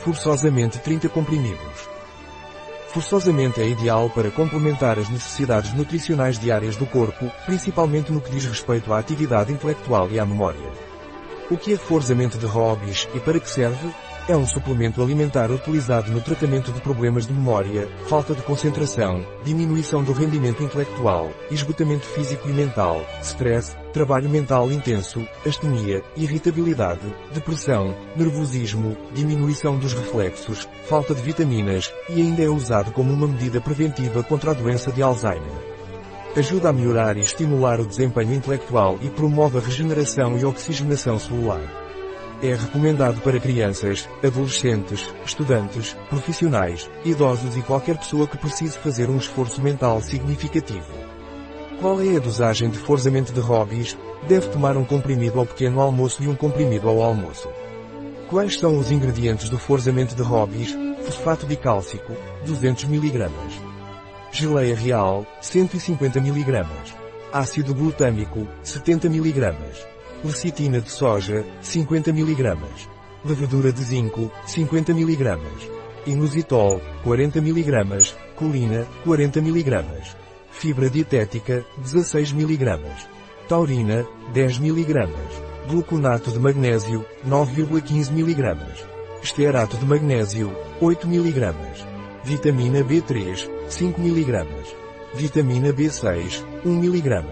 Forçosamente 30 comprimidos. Forçosamente é ideal para complementar as necessidades nutricionais diárias do corpo, principalmente no que diz respeito à atividade intelectual e à memória. O que é Forzamente de Hobbies e para que serve? É um suplemento alimentar utilizado no tratamento de problemas de memória, falta de concentração, diminuição do rendimento intelectual, esgotamento físico e mental, stress, trabalho mental intenso, astenia, irritabilidade, depressão, nervosismo, diminuição dos reflexos, falta de vitaminas, e ainda é usado como uma medida preventiva contra a doença de Alzheimer. Ajuda a melhorar e estimular o desempenho intelectual e promove a regeneração e oxigenação celular. É recomendado para crianças, adolescentes, estudantes, profissionais, idosos e qualquer pessoa que precise fazer um esforço mental significativo. Qual é a dosagem de forzamento de hobbies? Deve tomar um comprimido ao pequeno almoço e um comprimido ao almoço. Quais são os ingredientes do forzamento de hobbies? Fosfato bicálcico, 200 mg. Geleia real, 150 mg. Ácido glutâmico, 70 mg. Lecitina de soja, 50 mg. Levedura de zinco, 50 mg. Inositol, 40 mg. Colina, 40 mg. Fibra dietética, 16 mg. Taurina, 10 mg. Gluconato de magnésio, 9,15 mg. Estearato de magnésio, 8 mg. Vitamina B3, 5 mg. Vitamina B6, 1 mg.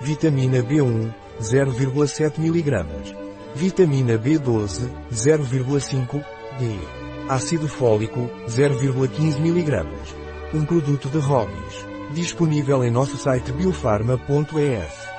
Vitamina B1, 0,7 mg. Vitamina B12, 0,5 D. Ácido fólico, 0,15 mg. Um produto de Hobbies. Disponível em nosso site biofarma.es.